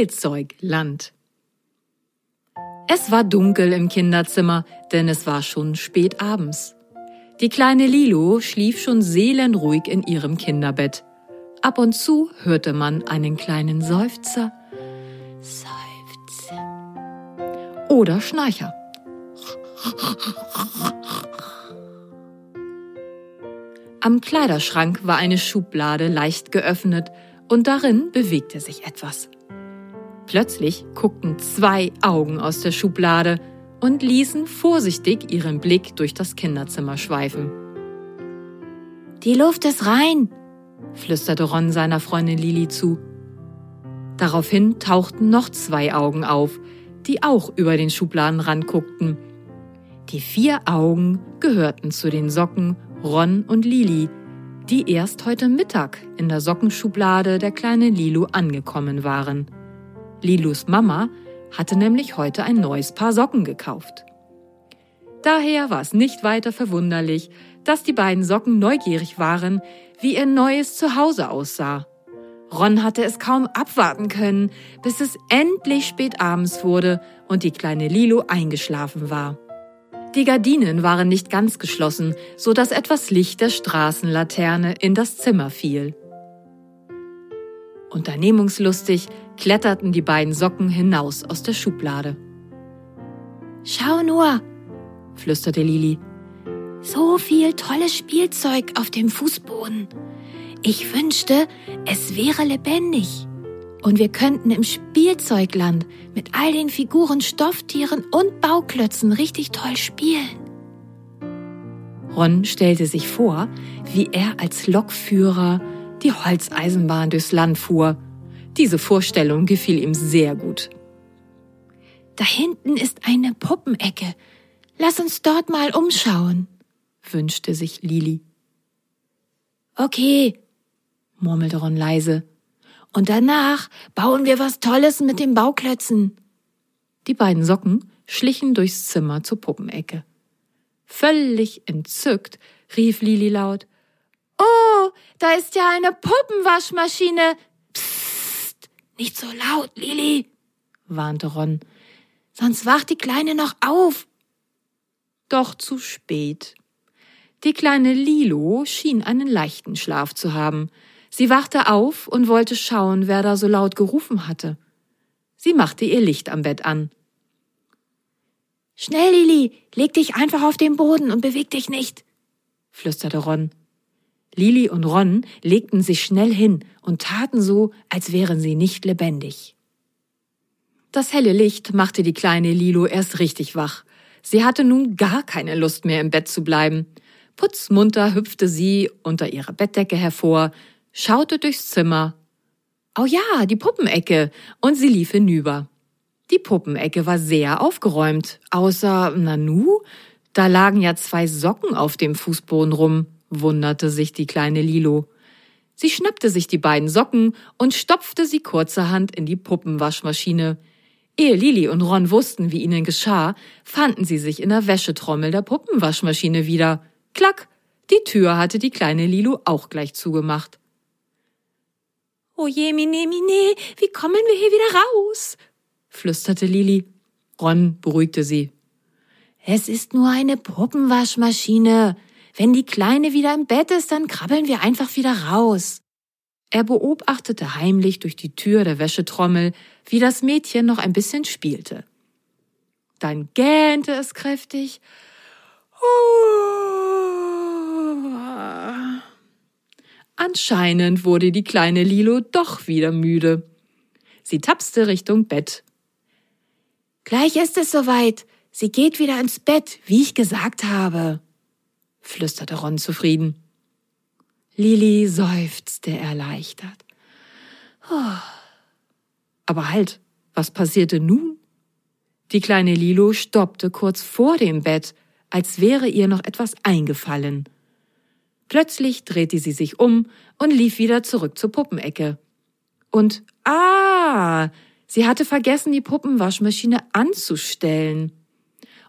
Spielzeugland. Es war dunkel im Kinderzimmer, denn es war schon spät abends. Die kleine Lilo schlief schon seelenruhig in ihrem Kinderbett. Ab und zu hörte man einen kleinen Seufzer. Seufzer. Oder Schnarcher. Am Kleiderschrank war eine Schublade leicht geöffnet und darin bewegte sich etwas. Plötzlich guckten zwei Augen aus der Schublade und ließen vorsichtig ihren Blick durch das Kinderzimmer schweifen. Die Luft ist rein, flüsterte Ron seiner Freundin Lili zu. Daraufhin tauchten noch zwei Augen auf, die auch über den Schubladenrand guckten. Die vier Augen gehörten zu den Socken Ron und Lili, die erst heute Mittag in der Sockenschublade der kleinen Lilu angekommen waren. Lilus Mama hatte nämlich heute ein neues Paar Socken gekauft. Daher war es nicht weiter verwunderlich, dass die beiden Socken neugierig waren, wie ihr neues Zuhause aussah. Ron hatte es kaum abwarten können, bis es endlich spät abends wurde und die kleine Lilo eingeschlafen war. Die Gardinen waren nicht ganz geschlossen, so dass etwas Licht der Straßenlaterne in das Zimmer fiel. Unternehmungslustig kletterten die beiden Socken hinaus aus der Schublade. Schau nur, flüsterte Lili. So viel tolles Spielzeug auf dem Fußboden. Ich wünschte, es wäre lebendig. Und wir könnten im Spielzeugland mit all den Figuren, Stofftieren und Bauklötzen richtig toll spielen. Ron stellte sich vor, wie er als Lokführer die Holzeisenbahn durchs Land fuhr. Diese Vorstellung gefiel ihm sehr gut. Da hinten ist eine Puppenecke. Lass uns dort mal umschauen, wünschte sich Lili. Okay, murmelte Ron leise. Und danach bauen wir was Tolles mit den Bauklötzen. Die beiden Socken schlichen durchs Zimmer zur Puppenecke. Völlig entzückt rief Lili laut. Oh, da ist ja eine Puppenwaschmaschine. Nicht so laut, Lili, warnte Ron. Sonst wacht die Kleine noch auf. Doch zu spät. Die kleine Lilo schien einen leichten Schlaf zu haben. Sie wachte auf und wollte schauen, wer da so laut gerufen hatte. Sie machte ihr Licht am Bett an. Schnell, Lili, leg dich einfach auf den Boden und beweg dich nicht, flüsterte Ron. Lili und Ron legten sich schnell hin und taten so, als wären sie nicht lebendig. Das helle Licht machte die kleine Lilo erst richtig wach. Sie hatte nun gar keine Lust mehr im Bett zu bleiben. Putzmunter hüpfte sie unter ihrer Bettdecke hervor, schaute durchs Zimmer. Oh ja, die Puppenecke. Und sie lief hinüber. Die Puppenecke war sehr aufgeräumt, außer Nanu, da lagen ja zwei Socken auf dem Fußboden rum, wunderte sich die kleine Lilo. Sie schnappte sich die beiden Socken und stopfte sie kurzerhand in die Puppenwaschmaschine. Ehe Lili und Ron wussten, wie ihnen geschah, fanden sie sich in der Wäschetrommel der Puppenwaschmaschine wieder. Klack! Die Tür hatte die kleine Lilo auch gleich zugemacht. Oh je, mine, mine, wie kommen wir hier wieder raus? flüsterte Lili. Ron beruhigte sie. Es ist nur eine Puppenwaschmaschine. Wenn die Kleine wieder im Bett ist, dann krabbeln wir einfach wieder raus. Er beobachtete heimlich durch die Tür der Wäschetrommel, wie das Mädchen noch ein bisschen spielte. Dann gähnte es kräftig. Anscheinend wurde die kleine Lilo doch wieder müde. Sie tapste Richtung Bett. Gleich ist es soweit. Sie geht wieder ins Bett, wie ich gesagt habe, flüsterte Ron zufrieden. Lili seufzte erleichtert. Oh. Aber halt, was passierte nun? Die kleine Lilo stoppte kurz vor dem Bett, als wäre ihr noch etwas eingefallen. Plötzlich drehte sie sich um und lief wieder zurück zur Puppenecke. Und ah, sie hatte vergessen, die Puppenwaschmaschine anzustellen.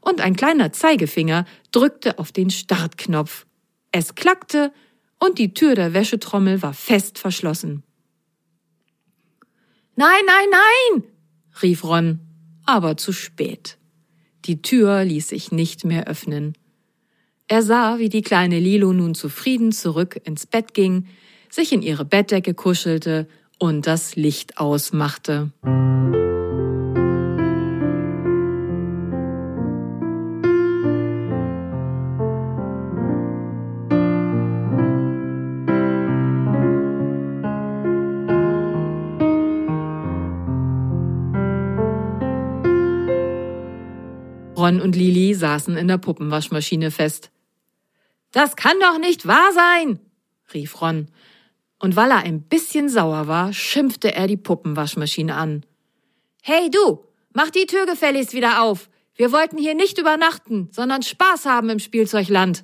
Und ein kleiner Zeigefinger drückte auf den Startknopf. Es klackte und die Tür der Wäschetrommel war fest verschlossen. Nein, nein, nein! rief Ron, aber zu spät. Die Tür ließ sich nicht mehr öffnen. Er sah, wie die kleine Lilo nun zufrieden zurück ins Bett ging, sich in ihre Bettdecke kuschelte und das Licht ausmachte. Saßen in der Puppenwaschmaschine fest. Das kann doch nicht wahr sein, rief Ron. Und weil er ein bisschen sauer war, schimpfte er die Puppenwaschmaschine an. Hey du, mach die Tür gefälligst wieder auf. Wir wollten hier nicht übernachten, sondern Spaß haben im Spielzeugland.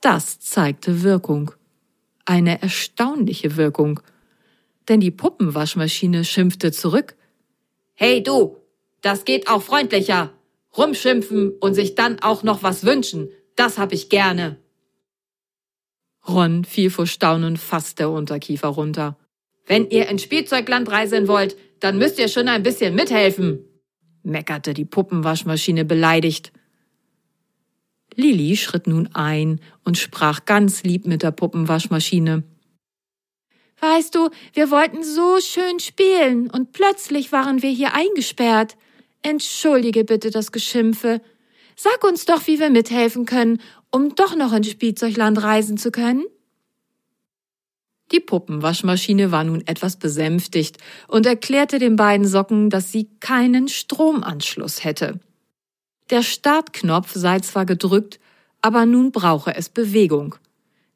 Das zeigte Wirkung. Eine erstaunliche Wirkung. Denn die Puppenwaschmaschine schimpfte zurück. Hey du, das geht auch freundlicher. Rumschimpfen und sich dann auch noch was wünschen, das hab ich gerne. Ron fiel vor Staunen fast der Unterkiefer runter. Wenn ihr ins Spielzeugland reisen wollt, dann müsst ihr schon ein bisschen mithelfen, meckerte die Puppenwaschmaschine beleidigt. Lili schritt nun ein und sprach ganz lieb mit der Puppenwaschmaschine. Weißt du, wir wollten so schön spielen und plötzlich waren wir hier eingesperrt. Entschuldige bitte das Geschimpfe. Sag uns doch, wie wir mithelfen können, um doch noch ins Spielzeugland reisen zu können. Die Puppenwaschmaschine war nun etwas besänftigt und erklärte den beiden Socken, dass sie keinen Stromanschluss hätte. Der Startknopf sei zwar gedrückt, aber nun brauche es Bewegung,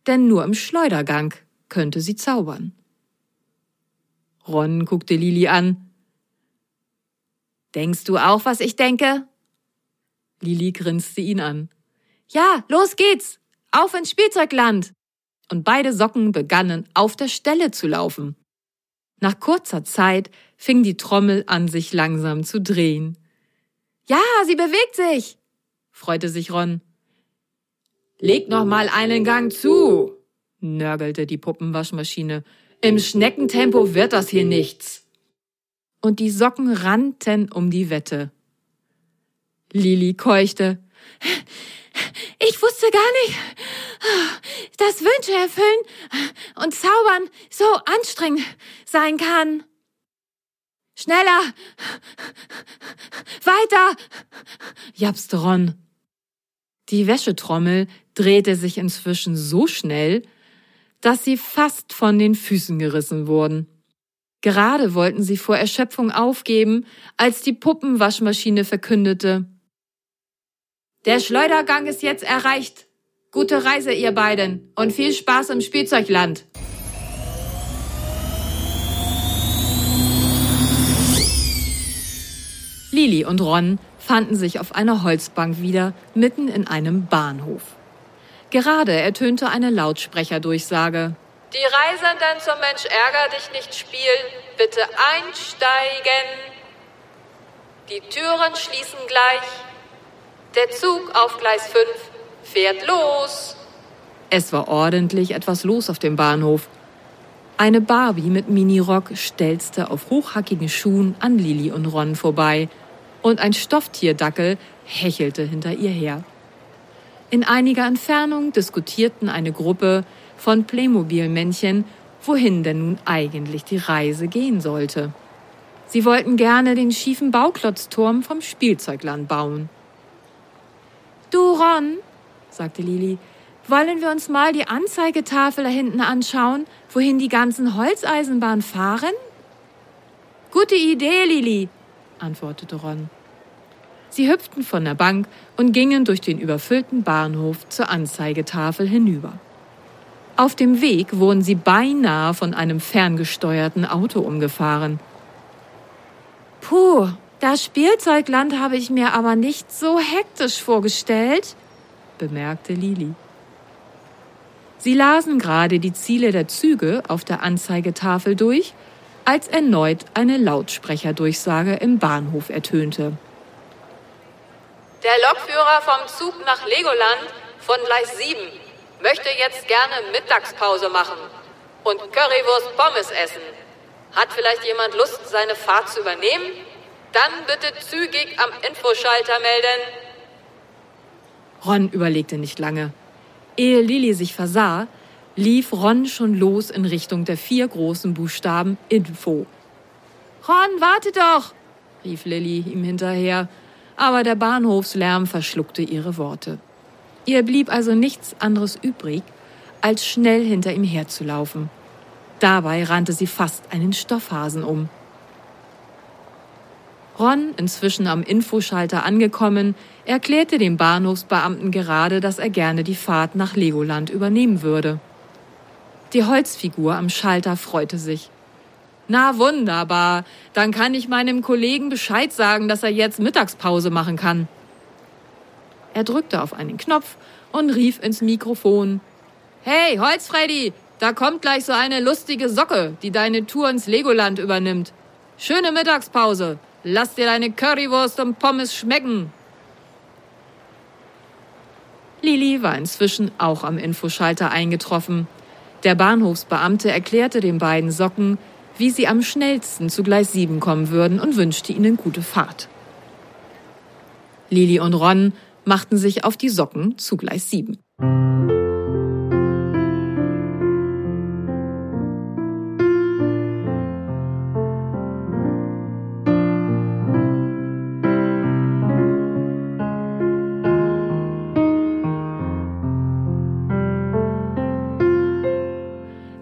denn nur im Schleudergang könnte sie zaubern. Ron guckte Lili an, Denkst du auch, was ich denke? Lili grinste ihn an. Ja, los geht's! Auf ins Spielzeugland! Und beide Socken begannen auf der Stelle zu laufen. Nach kurzer Zeit fing die Trommel an, sich langsam zu drehen. Ja, sie bewegt sich! freute sich Ron. Leg noch mal einen Gang zu, nörgelte die Puppenwaschmaschine. Im Schneckentempo wird das hier nichts und die Socken rannten um die Wette. Lili keuchte. Ich wusste gar nicht, dass Wünsche erfüllen und zaubern so anstrengend sein kann. Schneller! Weiter! japste Ron. Die Wäschetrommel drehte sich inzwischen so schnell, dass sie fast von den Füßen gerissen wurden. Gerade wollten sie vor Erschöpfung aufgeben, als die Puppenwaschmaschine verkündete. Der Schleudergang ist jetzt erreicht. Gute Reise, ihr beiden, und viel Spaß im Spielzeugland. Lili und Ron fanden sich auf einer Holzbank wieder, mitten in einem Bahnhof. Gerade ertönte eine Lautsprecherdurchsage. Die Reisenden zum Mensch ärger dich nicht Spiel, bitte einsteigen. Die Türen schließen gleich. Der Zug auf Gleis 5 fährt los. Es war ordentlich etwas los auf dem Bahnhof. Eine Barbie mit Minirock stelzte auf hochhackigen Schuhen an Lili und Ron vorbei und ein Stofftierdackel hechelte hinter ihr her. In einiger Entfernung diskutierten eine Gruppe von Playmobil-Männchen, wohin denn nun eigentlich die Reise gehen sollte. Sie wollten gerne den schiefen Bauklotzturm vom Spielzeugland bauen. Du, Ron, sagte Lili, wollen wir uns mal die Anzeigetafel da hinten anschauen, wohin die ganzen Holzeisenbahnen fahren? Gute Idee, Lili, antwortete Ron. Sie hüpften von der Bank und gingen durch den überfüllten Bahnhof zur Anzeigetafel hinüber. Auf dem Weg wurden sie beinahe von einem ferngesteuerten Auto umgefahren. Puh, das Spielzeugland habe ich mir aber nicht so hektisch vorgestellt, bemerkte Lili. Sie lasen gerade die Ziele der Züge auf der Anzeigetafel durch, als erneut eine Lautsprecherdurchsage im Bahnhof ertönte. Der Lokführer vom Zug nach Legoland von Gleis 7 möchte jetzt gerne Mittagspause machen und Currywurst Pommes essen. Hat vielleicht jemand Lust, seine Fahrt zu übernehmen? Dann bitte zügig am Infoschalter melden. Ron überlegte nicht lange. Ehe Lilly sich versah, lief Ron schon los in Richtung der vier großen Buchstaben Info. Ron, warte doch! rief Lilly ihm hinterher, aber der Bahnhofslärm verschluckte ihre Worte. Ihr blieb also nichts anderes übrig, als schnell hinter ihm herzulaufen. Dabei rannte sie fast einen Stoffhasen um. Ron, inzwischen am Infoschalter angekommen, erklärte dem Bahnhofsbeamten gerade, dass er gerne die Fahrt nach Legoland übernehmen würde. Die Holzfigur am Schalter freute sich. Na wunderbar, dann kann ich meinem Kollegen Bescheid sagen, dass er jetzt Mittagspause machen kann. Er drückte auf einen Knopf und rief ins Mikrofon. Hey, Holzfreddy, da kommt gleich so eine lustige Socke, die deine Tour ins Legoland übernimmt. Schöne Mittagspause. Lass dir deine Currywurst und Pommes schmecken. Lili war inzwischen auch am Infoschalter eingetroffen. Der Bahnhofsbeamte erklärte den beiden Socken, wie sie am schnellsten zu Gleis 7 kommen würden und wünschte ihnen gute Fahrt. Lili und Ron machten sich auf die Socken zu Gleis 7.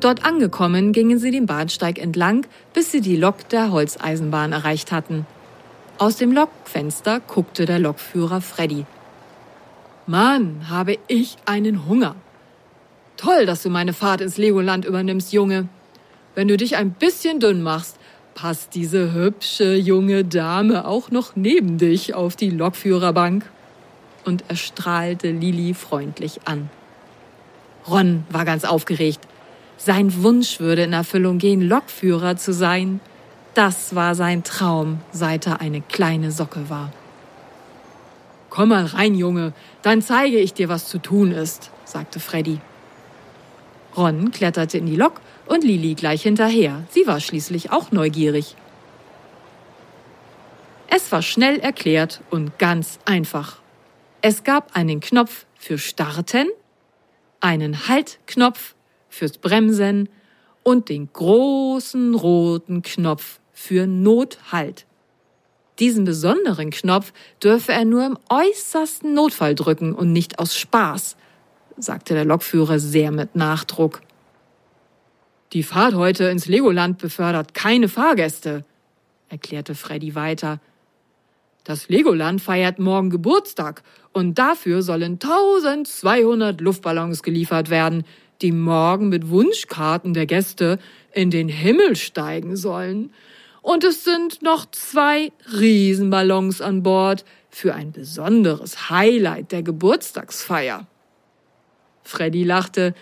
Dort angekommen, gingen sie den Bahnsteig entlang, bis sie die Lok der Holzeisenbahn erreicht hatten. Aus dem Lokfenster guckte der Lokführer Freddy. Mann, habe ich einen Hunger. Toll, dass du meine Fahrt ins Legoland übernimmst, Junge. Wenn du dich ein bisschen dünn machst, passt diese hübsche junge Dame auch noch neben dich auf die Lokführerbank. Und er strahlte Lili freundlich an. Ron war ganz aufgeregt. Sein Wunsch würde in Erfüllung gehen, Lokführer zu sein. Das war sein Traum, seit er eine kleine Socke war. Komm mal rein, Junge, dann zeige ich dir, was zu tun ist, sagte Freddy. Ron kletterte in die Lok und Lili gleich hinterher. Sie war schließlich auch neugierig. Es war schnell erklärt und ganz einfach. Es gab einen Knopf für Starten, einen Haltknopf fürs Bremsen und den großen roten Knopf für Nothalt. Diesen besonderen Knopf dürfe er nur im äußersten Notfall drücken und nicht aus Spaß, sagte der Lokführer sehr mit Nachdruck. Die Fahrt heute ins Legoland befördert keine Fahrgäste, erklärte Freddy weiter. Das Legoland feiert morgen Geburtstag und dafür sollen 1200 Luftballons geliefert werden, die morgen mit Wunschkarten der Gäste in den Himmel steigen sollen. Und es sind noch zwei Riesenballons an Bord für ein besonderes Highlight der Geburtstagsfeier. Freddy lachte.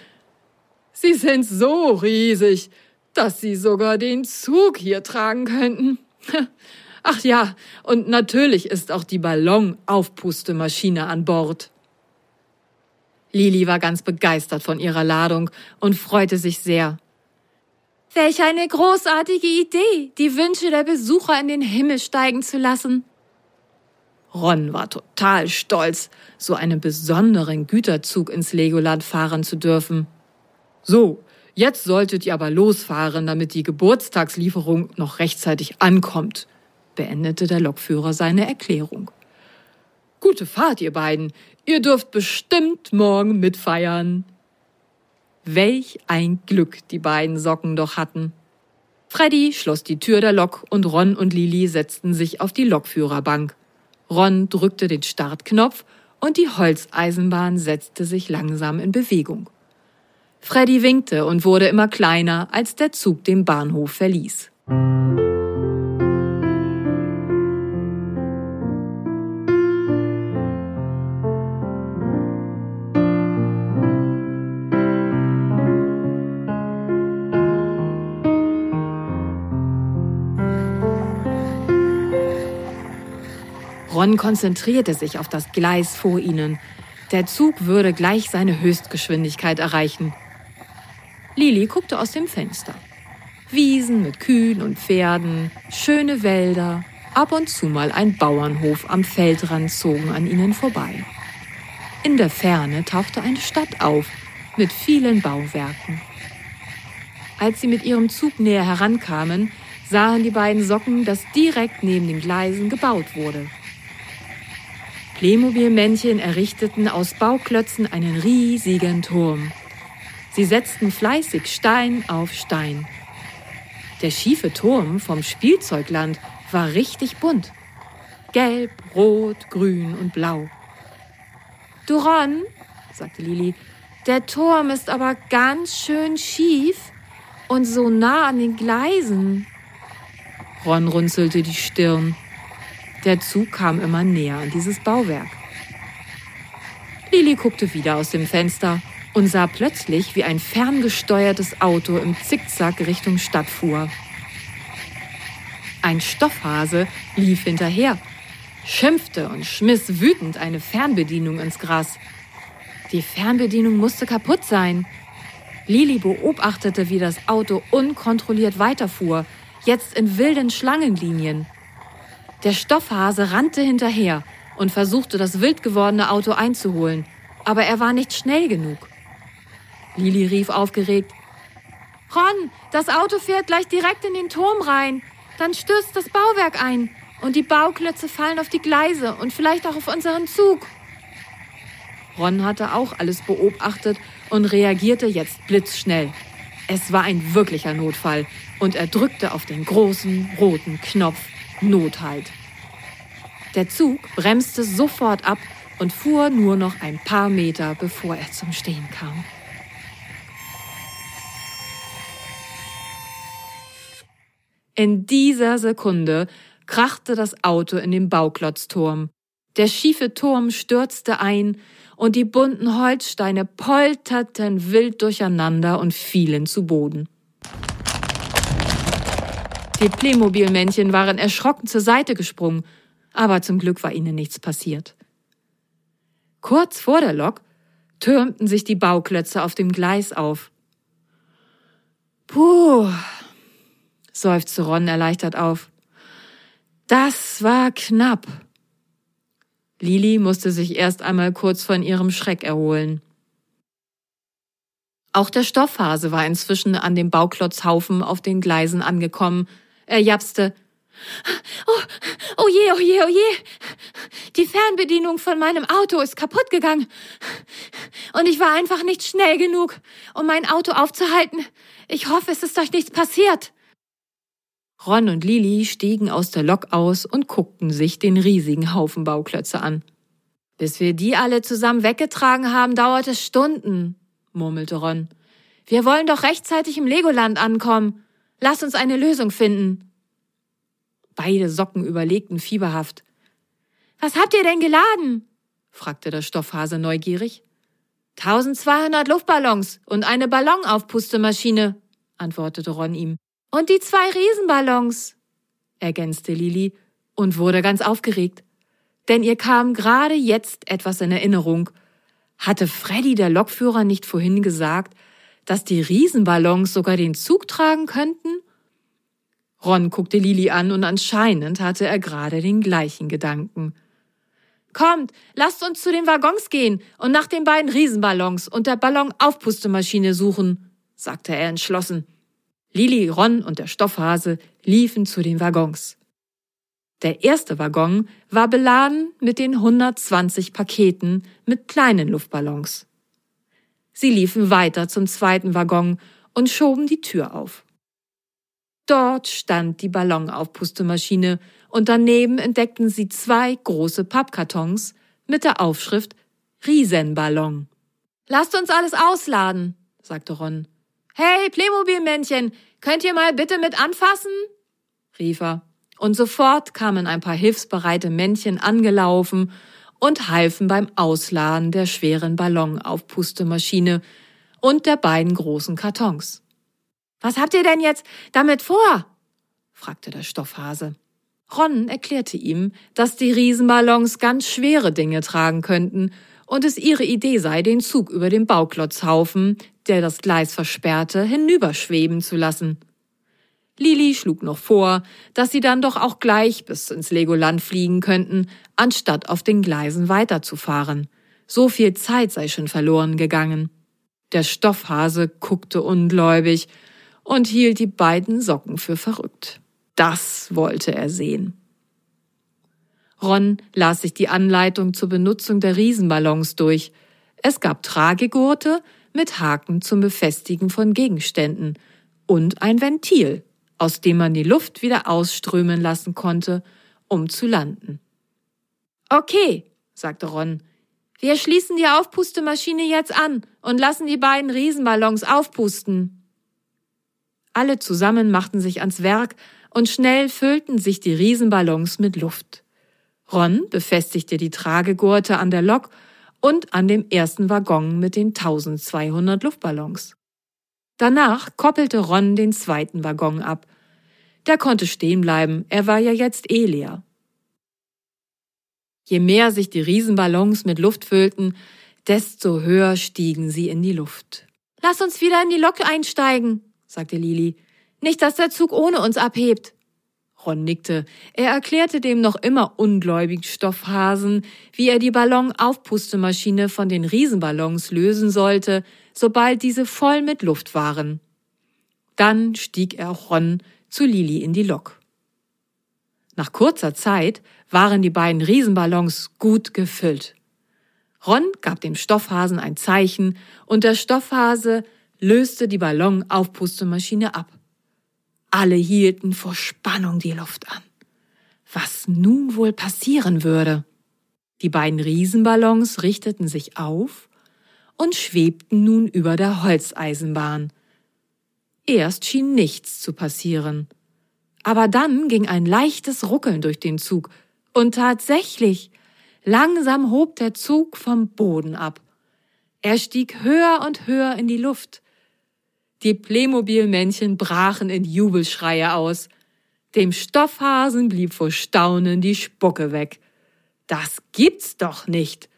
Sie sind so riesig, dass Sie sogar den Zug hier tragen könnten. Ach ja, und natürlich ist auch die Ballonaufpustemaschine an Bord. Lili war ganz begeistert von ihrer Ladung und freute sich sehr. Welch eine großartige Idee, die Wünsche der Besucher in den Himmel steigen zu lassen. Ron war total stolz, so einen besonderen Güterzug ins Legoland fahren zu dürfen. So, jetzt solltet ihr aber losfahren, damit die Geburtstagslieferung noch rechtzeitig ankommt, beendete der Lokführer seine Erklärung. Gute Fahrt, ihr beiden. Ihr dürft bestimmt morgen mitfeiern. Welch ein Glück die beiden Socken doch hatten. Freddy schloss die Tür der Lok und Ron und Lili setzten sich auf die Lokführerbank. Ron drückte den Startknopf und die Holzeisenbahn setzte sich langsam in Bewegung. Freddy winkte und wurde immer kleiner, als der Zug den Bahnhof verließ. Ron konzentrierte sich auf das Gleis vor ihnen. Der Zug würde gleich seine Höchstgeschwindigkeit erreichen. Lili guckte aus dem Fenster. Wiesen mit Kühen und Pferden, schöne Wälder, ab und zu mal ein Bauernhof am Feldrand zogen an ihnen vorbei. In der Ferne tauchte eine Stadt auf mit vielen Bauwerken. Als sie mit ihrem Zug näher herankamen, sahen die beiden Socken, dass direkt neben den Gleisen gebaut wurde. Playmobil-Männchen errichteten aus Bauklötzen einen riesigen Turm. Sie setzten fleißig Stein auf Stein. Der schiefe Turm vom Spielzeugland war richtig bunt. Gelb, rot, grün und blau. Du Ron, sagte Lili, der Turm ist aber ganz schön schief und so nah an den Gleisen. Ron runzelte die Stirn. Der Zug kam immer näher an dieses Bauwerk. Lili guckte wieder aus dem Fenster und sah plötzlich, wie ein ferngesteuertes Auto im Zickzack Richtung Stadt fuhr. Ein Stoffhase lief hinterher, schimpfte und schmiss wütend eine Fernbedienung ins Gras. Die Fernbedienung musste kaputt sein. Lili beobachtete, wie das Auto unkontrolliert weiterfuhr, jetzt in wilden Schlangenlinien. Der Stoffhase rannte hinterher und versuchte, das wild gewordene Auto einzuholen, aber er war nicht schnell genug. Lili rief aufgeregt, Ron, das Auto fährt gleich direkt in den Turm rein. Dann stürzt das Bauwerk ein und die Bauklötze fallen auf die Gleise und vielleicht auch auf unseren Zug. Ron hatte auch alles beobachtet und reagierte jetzt blitzschnell. Es war ein wirklicher Notfall und er drückte auf den großen roten Knopf Nothalt. Der Zug bremste sofort ab und fuhr nur noch ein paar Meter, bevor er zum Stehen kam. In dieser Sekunde krachte das Auto in den Bauklotzturm. Der schiefe Turm stürzte ein und die bunten Holzsteine polterten wild durcheinander und fielen zu Boden. Die Playmobil-Männchen waren erschrocken zur Seite gesprungen, aber zum Glück war ihnen nichts passiert. Kurz vor der Lok türmten sich die Bauklötze auf dem Gleis auf. Puh, seufzte Ron erleichtert auf. Das war knapp. Lili musste sich erst einmal kurz von ihrem Schreck erholen. Auch der Stoffhase war inzwischen an dem Bauklotzhaufen auf den Gleisen angekommen. Er japste. Oh, je, oh je, oh je. Die Fernbedienung von meinem Auto ist kaputt gegangen. Und ich war einfach nicht schnell genug, um mein Auto aufzuhalten. Ich hoffe, es ist euch nichts passiert. Ron und Lili stiegen aus der Lok aus und guckten sich den riesigen Haufen Bauklötze an. Bis wir die alle zusammen weggetragen haben, dauert es Stunden, murmelte Ron. Wir wollen doch rechtzeitig im Legoland ankommen. Lass uns eine Lösung finden. Beide Socken überlegten fieberhaft. Was habt ihr denn geladen? fragte der Stoffhase neugierig. 1200 Luftballons und eine Ballonaufpustemaschine, antwortete Ron ihm. Und die zwei Riesenballons, ergänzte Lili und wurde ganz aufgeregt. Denn ihr kam gerade jetzt etwas in Erinnerung. Hatte Freddy, der Lokführer, nicht vorhin gesagt, dass die Riesenballons sogar den Zug tragen könnten? Ron guckte Lili an und anscheinend hatte er gerade den gleichen Gedanken. Kommt, lasst uns zu den Waggons gehen und nach den beiden Riesenballons und der Ballonaufpustemaschine suchen, sagte er entschlossen. Lili, Ron und der Stoffhase liefen zu den Waggons. Der erste Waggon war beladen mit den 120 Paketen mit kleinen Luftballons. Sie liefen weiter zum zweiten Waggon und schoben die Tür auf. Dort stand die Ballonaufpustemaschine und daneben entdeckten sie zwei große Pappkartons mit der Aufschrift Riesenballon. Lasst uns alles ausladen, sagte Ron. Hey, Playmobil-Männchen, könnt ihr mal bitte mit anfassen? rief er. Und sofort kamen ein paar hilfsbereite Männchen angelaufen und halfen beim Ausladen der schweren Ballonaufpustemaschine und der beiden großen Kartons. Was habt ihr denn jetzt damit vor? fragte der Stoffhase. Ron erklärte ihm, dass die Riesenballons ganz schwere Dinge tragen könnten und es ihre Idee sei, den Zug über den Bauklotzhaufen, der das Gleis versperrte, hinüberschweben zu lassen. Lili schlug noch vor, dass sie dann doch auch gleich bis ins Legoland fliegen könnten, anstatt auf den Gleisen weiterzufahren. So viel Zeit sei schon verloren gegangen. Der Stoffhase guckte ungläubig und hielt die beiden Socken für verrückt. Das wollte er sehen. Ron las sich die Anleitung zur Benutzung der Riesenballons durch. Es gab Tragegurte mit Haken zum Befestigen von Gegenständen und ein Ventil, aus dem man die Luft wieder ausströmen lassen konnte, um zu landen. Okay, sagte Ron, wir schließen die Aufpustemaschine jetzt an und lassen die beiden Riesenballons aufpusten. Alle zusammen machten sich ans Werk und schnell füllten sich die Riesenballons mit Luft. Ron befestigte die Tragegurte an der Lok und an dem ersten Waggon mit den 1200 Luftballons. Danach koppelte Ron den zweiten Waggon ab. Der konnte stehen bleiben, er war ja jetzt eh leer. Je mehr sich die Riesenballons mit Luft füllten, desto höher stiegen sie in die Luft. Lass uns wieder in die Lok einsteigen, sagte Lili. Nicht, dass der Zug ohne uns abhebt. Ron nickte. Er erklärte dem noch immer ungläubigen Stoffhasen, wie er die Ballonaufpustemaschine von den Riesenballons lösen sollte, sobald diese voll mit Luft waren. Dann stieg er Ron zu Lili in die Lok. Nach kurzer Zeit waren die beiden Riesenballons gut gefüllt. Ron gab dem Stoffhasen ein Zeichen und der Stoffhase löste die Ballonaufpustemaschine ab. Alle hielten vor Spannung die Luft an. Was nun wohl passieren würde? Die beiden Riesenballons richteten sich auf und schwebten nun über der Holzeisenbahn. Erst schien nichts zu passieren. Aber dann ging ein leichtes Ruckeln durch den Zug, und tatsächlich, langsam hob der Zug vom Boden ab. Er stieg höher und höher in die Luft. Die Playmobil-Männchen brachen in Jubelschreie aus. Dem Stoffhasen blieb vor Staunen die Spucke weg. Das gibt's doch nicht,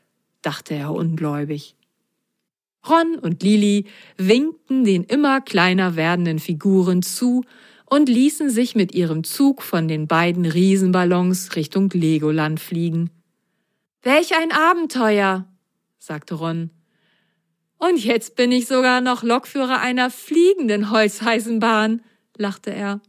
dachte er ungläubig. Ron und Lili winkten den immer kleiner werdenden Figuren zu und ließen sich mit ihrem Zug von den beiden Riesenballons Richtung Legoland fliegen. Welch ein Abenteuer, sagte Ron. Und jetzt bin ich sogar noch Lokführer einer fliegenden Holzeisenbahn, lachte er.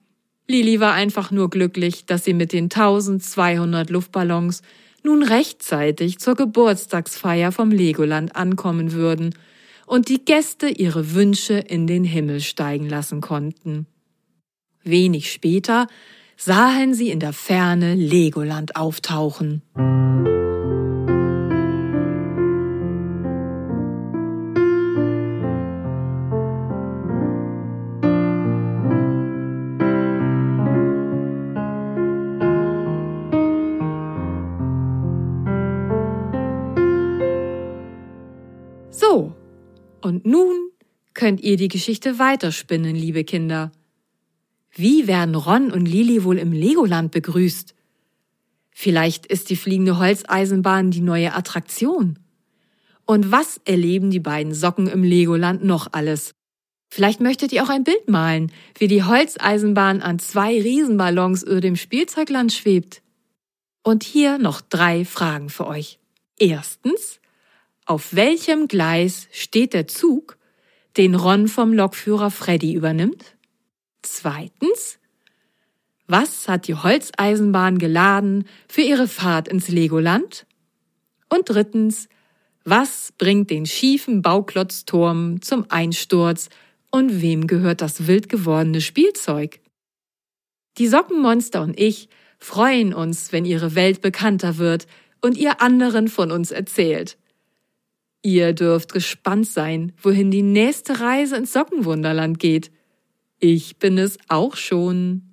Lili war einfach nur glücklich, dass sie mit den 1200 Luftballons nun rechtzeitig zur Geburtstagsfeier vom Legoland ankommen würden und die Gäste ihre Wünsche in den Himmel steigen lassen konnten. Wenig später sahen sie in der Ferne Legoland auftauchen. Und nun könnt ihr die Geschichte weiterspinnen, liebe Kinder. Wie werden Ron und Lili wohl im Legoland begrüßt? Vielleicht ist die fliegende Holzeisenbahn die neue Attraktion. Und was erleben die beiden Socken im Legoland noch alles? Vielleicht möchtet ihr auch ein Bild malen, wie die Holzeisenbahn an zwei Riesenballons über dem Spielzeugland schwebt. Und hier noch drei Fragen für euch. Erstens, auf welchem Gleis steht der Zug, den Ron vom Lokführer Freddy übernimmt? Zweitens, was hat die Holzeisenbahn geladen für ihre Fahrt ins Legoland? Und drittens, was bringt den schiefen Bauklotzturm zum Einsturz und wem gehört das wild gewordene Spielzeug? Die Sockenmonster und ich freuen uns, wenn ihre Welt bekannter wird und ihr anderen von uns erzählt. Ihr dürft gespannt sein, wohin die nächste Reise ins Sockenwunderland geht. Ich bin es auch schon.